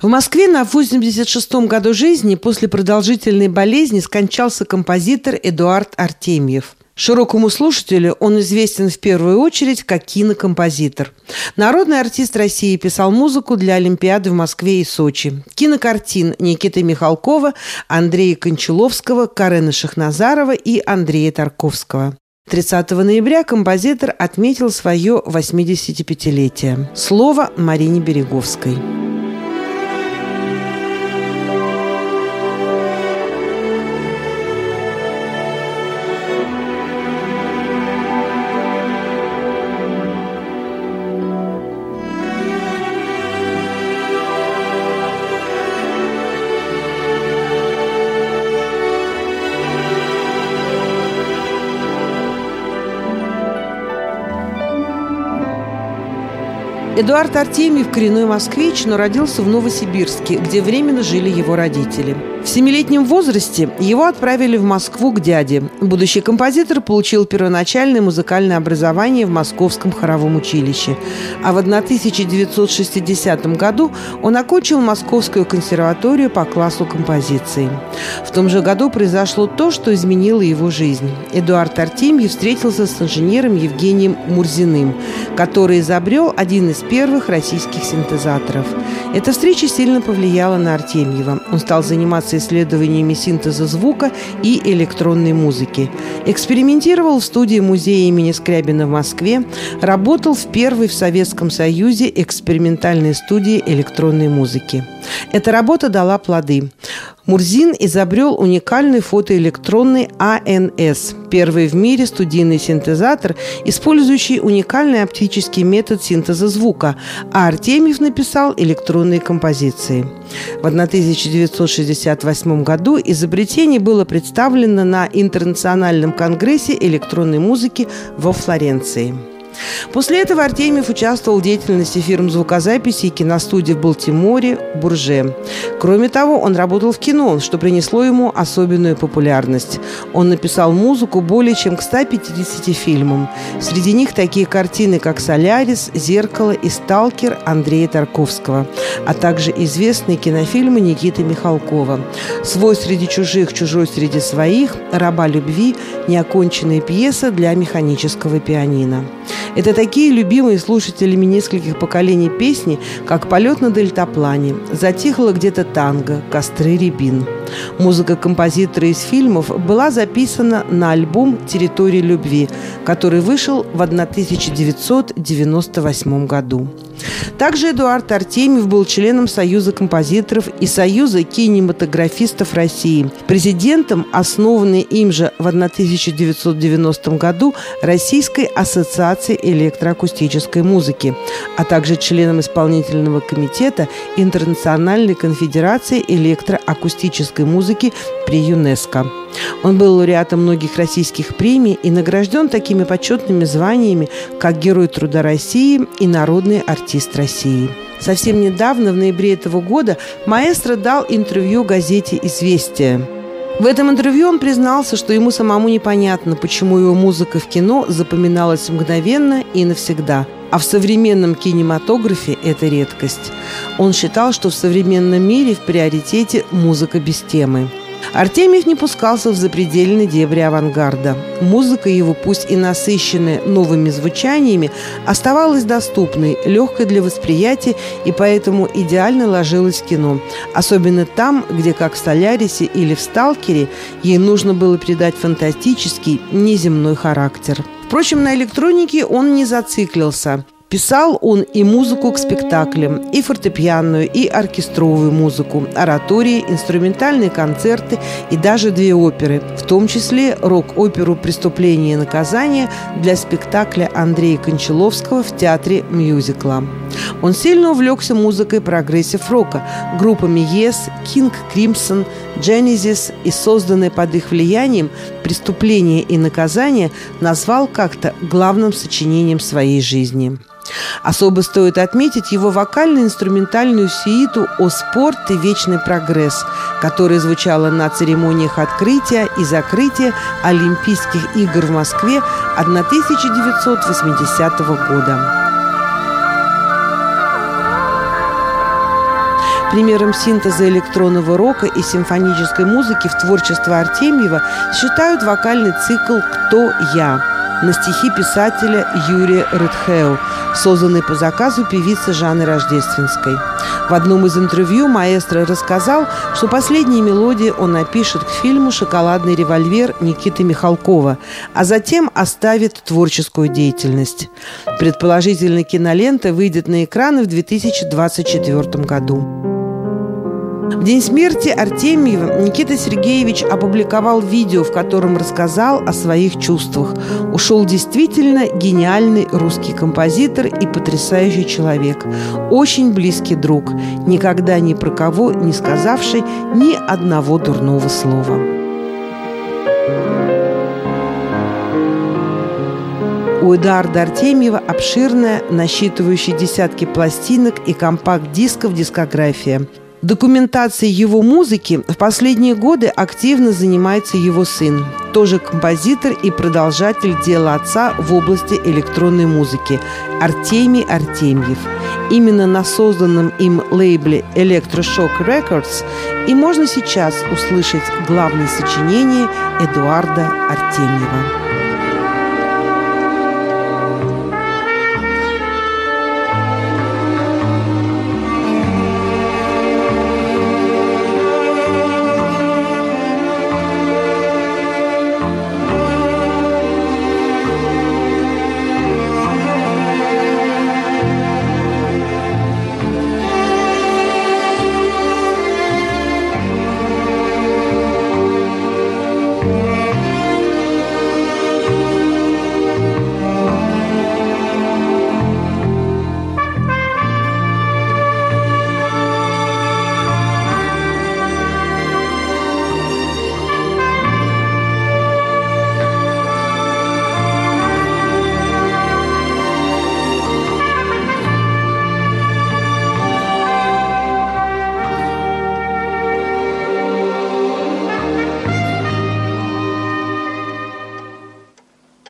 В Москве на 86-м году жизни после продолжительной болезни скончался композитор Эдуард Артемьев. Широкому слушателю он известен в первую очередь как кинокомпозитор. Народный артист России писал музыку для Олимпиады в Москве и Сочи. Кинокартин Никиты Михалкова, Андрея Кончаловского, Карена Шахназарова и Андрея Тарковского. 30 ноября композитор отметил свое 85-летие. Слово Марине Береговской. Эдуард Артемьев – коренной москвич, но родился в Новосибирске, где временно жили его родители. В семилетнем возрасте его отправили в Москву к дяде. Будущий композитор получил первоначальное музыкальное образование в Московском хоровом училище. А в 1960 году он окончил Московскую консерваторию по классу композиции. В том же году произошло то, что изменило его жизнь. Эдуард Артемьев встретился с инженером Евгением Мурзиным, который изобрел один из первых российских синтезаторов. Эта встреча сильно повлияла на Артемьева. Он стал заниматься исследованиями синтеза звука и электронной музыки. Экспериментировал в студии музея имени Скрябина в Москве, работал в первой в Советском Союзе экспериментальной студии электронной музыки. Эта работа дала плоды. Мурзин изобрел уникальный фотоэлектронный АНС, первый в мире студийный синтезатор, использующий уникальный оптический метод синтеза звука, а Артемьев написал электронные композиции. В 1968 году изобретение было представлено на Интернациональном конгрессе электронной музыки во Флоренции. После этого Артемьев участвовал в деятельности фирм звукозаписи и киностудий в Балтиморе, Бурже. Кроме того, он работал в кино, что принесло ему особенную популярность. Он написал музыку более чем к 150 фильмам. Среди них такие картины, как «Солярис», «Зеркало» и «Сталкер» Андрея Тарковского, а также известные кинофильмы Никиты Михалкова. «Свой среди чужих, чужой среди своих», «Раба любви», неоконченная пьеса для механического пианино. Это такие любимые слушателями нескольких поколений песни, как «Полет на дельтаплане», «Затихло где-то танго», «Костры рябин». Музыка композитора из фильмов была записана на альбом «Территория любви», который вышел в 1998 году. Также Эдуард Артемьев был членом Союза композиторов и Союза кинематографистов России, президентом, основанной им же в 1990 году Российской ассоциации электроакустической музыки, а также членом исполнительного комитета Интернациональной конфедерации электроакустической музыки при ЮНЕСКО. Он был лауреатом многих российских премий и награжден такими почетными званиями, как Герой труда России и Народный артист России. Совсем недавно, в ноябре этого года, маэстро дал интервью газете «Известия». В этом интервью он признался, что ему самому непонятно, почему его музыка в кино запоминалась мгновенно и навсегда – а в современном кинематографе это редкость. Он считал, что в современном мире в приоритете музыка без темы. Артемьев не пускался в запредельные дебри авангарда. Музыка его, пусть и насыщенная новыми звучаниями, оставалась доступной, легкой для восприятия и поэтому идеально ложилась в кино. Особенно там, где, как в «Солярисе» или в «Сталкере», ей нужно было придать фантастический, неземной характер. Впрочем, на электронике он не зациклился – Писал он и музыку к спектаклям, и фортепианную, и оркестровую музыку, оратории, инструментальные концерты и даже две оперы, в том числе рок-оперу «Преступление и наказание» для спектакля Андрея Кончаловского в театре мюзикла. Он сильно увлекся музыкой прогрессив-рока, группами Yes, King Crimson, Genesis и созданное под их влиянием «Преступление и наказание» назвал как-то главным сочинением своей жизни. Особо стоит отметить его вокально-инструментальную сииту «О спорт и вечный прогресс», которая звучала на церемониях открытия и закрытия Олимпийских игр в Москве 1980 года. Примером синтеза электронного рока и симфонической музыки в творчество Артемьева считают вокальный цикл «Кто я?» на стихи писателя Юрия Рыдхеу, созданный по заказу певицы Жанны Рождественской. В одном из интервью маэстро рассказал, что последние мелодии он напишет к фильму «Шоколадный револьвер» Никиты Михалкова, а затем оставит творческую деятельность. Предположительно, кинолента выйдет на экраны в 2024 году. В день смерти Артемьева Никита Сергеевич опубликовал видео, в котором рассказал о своих чувствах. Ушел действительно гениальный русский композитор и потрясающий человек. Очень близкий друг, никогда ни про кого не сказавший ни одного дурного слова. У Эдуарда Артемьева обширная, насчитывающая десятки пластинок и компакт-дисков дискография – Документацией его музыки в последние годы активно занимается его сын, тоже композитор и продолжатель дела отца в области электронной музыки Артемий Артемьев. Именно на созданном им лейбле Electroshock Records и можно сейчас услышать главное сочинение Эдуарда Артемьева.